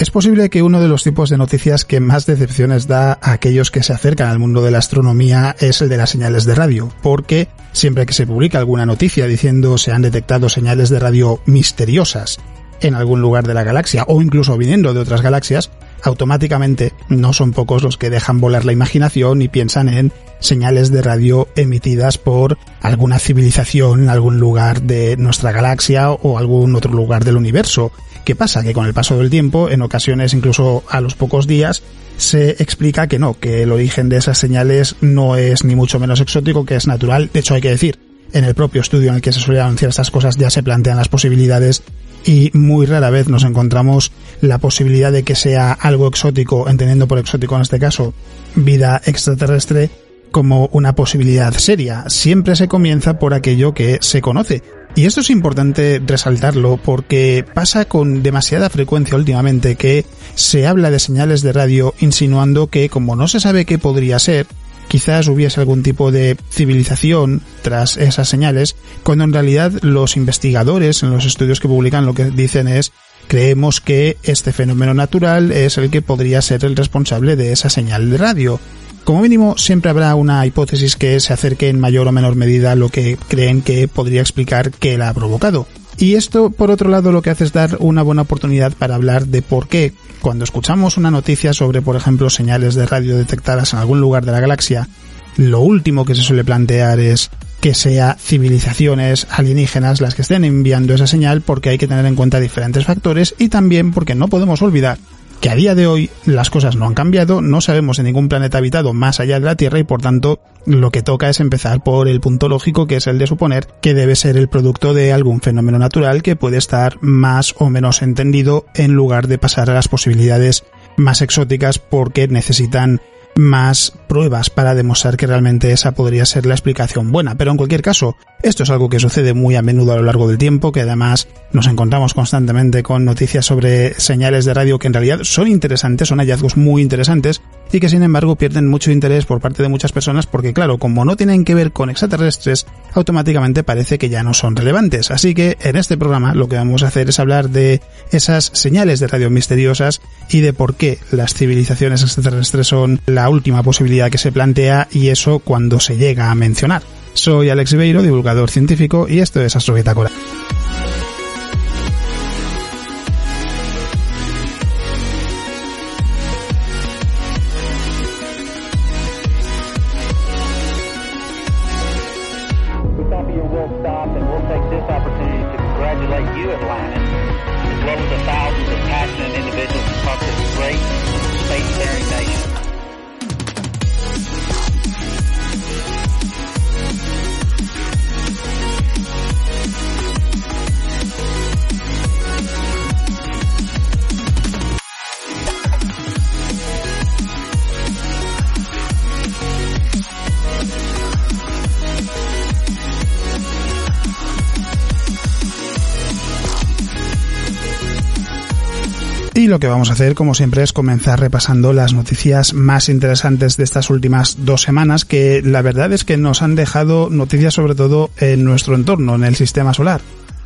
Es posible que uno de los tipos de noticias que más decepciones da a aquellos que se acercan al mundo de la astronomía es el de las señales de radio, porque siempre que se publica alguna noticia diciendo se han detectado señales de radio misteriosas en algún lugar de la galaxia o incluso viniendo de otras galaxias, automáticamente no son pocos los que dejan volar la imaginación y piensan en señales de radio emitidas por alguna civilización en algún lugar de nuestra galaxia o algún otro lugar del universo. ¿Qué pasa? Que con el paso del tiempo, en ocasiones incluso a los pocos días, se explica que no, que el origen de esas señales no es ni mucho menos exótico, que es natural. De hecho, hay que decir, en el propio estudio en el que se suele anunciar estas cosas ya se plantean las posibilidades y muy rara vez nos encontramos la posibilidad de que sea algo exótico, entendiendo por exótico en este caso vida extraterrestre, como una posibilidad seria. Siempre se comienza por aquello que se conoce. Y esto es importante resaltarlo porque pasa con demasiada frecuencia últimamente que se habla de señales de radio insinuando que como no se sabe qué podría ser, quizás hubiese algún tipo de civilización tras esas señales, cuando en realidad los investigadores en los estudios que publican lo que dicen es creemos que este fenómeno natural es el que podría ser el responsable de esa señal de radio. Como mínimo, siempre habrá una hipótesis que se acerque en mayor o menor medida a lo que creen que podría explicar qué la ha provocado. Y esto, por otro lado, lo que hace es dar una buena oportunidad para hablar de por qué, cuando escuchamos una noticia sobre, por ejemplo, señales de radio detectadas en algún lugar de la galaxia, lo último que se suele plantear es que sea civilizaciones alienígenas las que estén enviando esa señal porque hay que tener en cuenta diferentes factores y también porque no podemos olvidar que a día de hoy las cosas no han cambiado, no sabemos de ningún planeta habitado más allá de la Tierra y por tanto lo que toca es empezar por el punto lógico que es el de suponer que debe ser el producto de algún fenómeno natural que puede estar más o menos entendido en lugar de pasar a las posibilidades más exóticas porque necesitan más pruebas para demostrar que realmente esa podría ser la explicación buena. Pero en cualquier caso, esto es algo que sucede muy a menudo a lo largo del tiempo, que además nos encontramos constantemente con noticias sobre señales de radio que en realidad son interesantes, son hallazgos muy interesantes, y que sin embargo pierden mucho interés por parte de muchas personas porque claro, como no tienen que ver con extraterrestres, automáticamente parece que ya no son relevantes. Así que en este programa lo que vamos a hacer es hablar de esas señales de radio misteriosas y de por qué las civilizaciones extraterrestres son la última posibilidad que se plantea y eso cuando se llega a mencionar. Soy Alex Beiro, divulgador científico, y esto es Astro Y lo que vamos a hacer, como siempre, es comenzar repasando las noticias más interesantes de estas últimas dos semanas, que la verdad es que nos han dejado noticias sobre todo en nuestro entorno, en el sistema solar.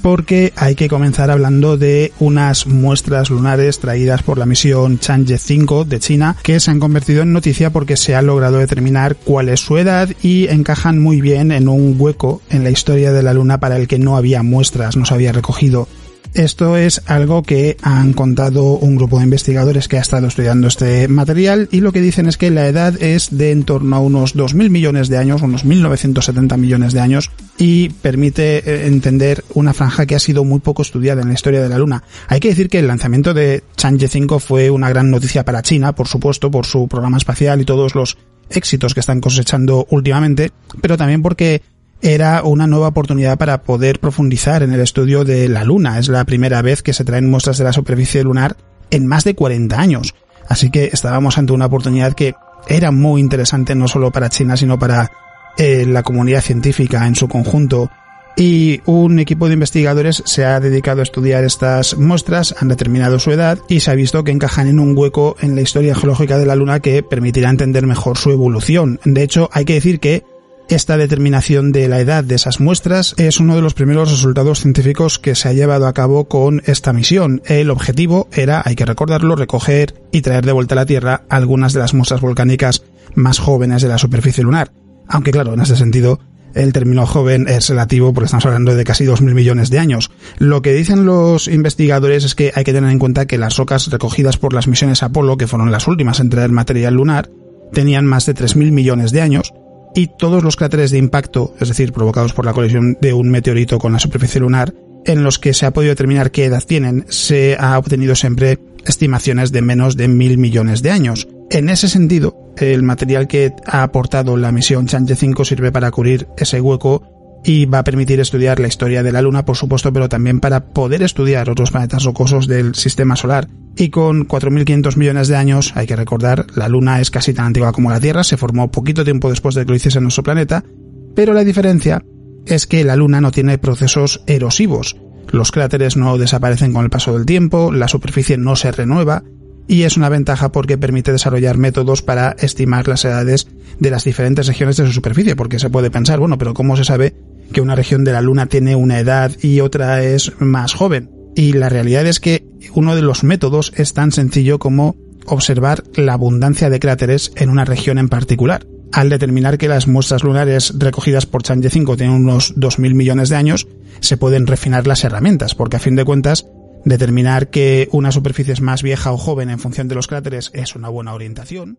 Porque hay que comenzar hablando de unas muestras lunares traídas por la misión Chang'e 5 de China que se han convertido en noticia porque se ha logrado determinar cuál es su edad y encajan muy bien en un hueco en la historia de la Luna para el que no había muestras, no se había recogido esto es algo que han contado un grupo de investigadores que ha estado estudiando este material y lo que dicen es que la edad es de en torno a unos 2.000 millones de años, unos 1.970 millones de años y permite eh, entender una franja que ha sido muy poco estudiada en la historia de la Luna. Hay que decir que el lanzamiento de Chang'e 5 fue una gran noticia para China, por supuesto, por su programa espacial y todos los éxitos que están cosechando últimamente, pero también porque era una nueva oportunidad para poder profundizar en el estudio de la Luna. Es la primera vez que se traen muestras de la superficie lunar en más de 40 años. Así que estábamos ante una oportunidad que era muy interesante no solo para China, sino para eh, la comunidad científica en su conjunto y un equipo de investigadores se ha dedicado a estudiar estas muestras, han determinado su edad y se ha visto que encajan en un hueco en la historia geológica de la Luna que permitirá entender mejor su evolución. De hecho, hay que decir que esta determinación de la edad de esas muestras es uno de los primeros resultados científicos que se ha llevado a cabo con esta misión. El objetivo era, hay que recordarlo, recoger y traer de vuelta a la Tierra algunas de las muestras volcánicas más jóvenes de la superficie lunar. Aunque claro, en ese sentido, el término joven es relativo porque estamos hablando de casi 2.000 millones de años. Lo que dicen los investigadores es que hay que tener en cuenta que las rocas recogidas por las misiones Apolo, que fueron las últimas en traer material lunar, tenían más de 3.000 millones de años, y todos los cráteres de impacto, es decir, provocados por la colisión de un meteorito con la superficie lunar, en los que se ha podido determinar qué edad tienen, se ha obtenido siempre estimaciones de menos de mil millones de años. En ese sentido, el material que ha aportado la misión Chang'e 5 sirve para cubrir ese hueco y va a permitir estudiar la historia de la Luna, por supuesto, pero también para poder estudiar otros planetas rocosos del sistema solar. Y con 4.500 millones de años, hay que recordar, la Luna es casi tan antigua como la Tierra, se formó poquito tiempo después de que lo hiciese nuestro planeta, pero la diferencia es que la Luna no tiene procesos erosivos. Los cráteres no desaparecen con el paso del tiempo, la superficie no se renueva, y es una ventaja porque permite desarrollar métodos para estimar las edades de las diferentes regiones de su superficie, porque se puede pensar, bueno, pero ¿cómo se sabe que una región de la Luna tiene una edad y otra es más joven? Y la realidad es que uno de los métodos es tan sencillo como observar la abundancia de cráteres en una región en particular. Al determinar que las muestras lunares recogidas por Chang'e 5 tienen unos 2.000 millones de años, se pueden refinar las herramientas, porque a fin de cuentas Determinar que una superficie es más vieja o joven en función de los cráteres es una buena orientación.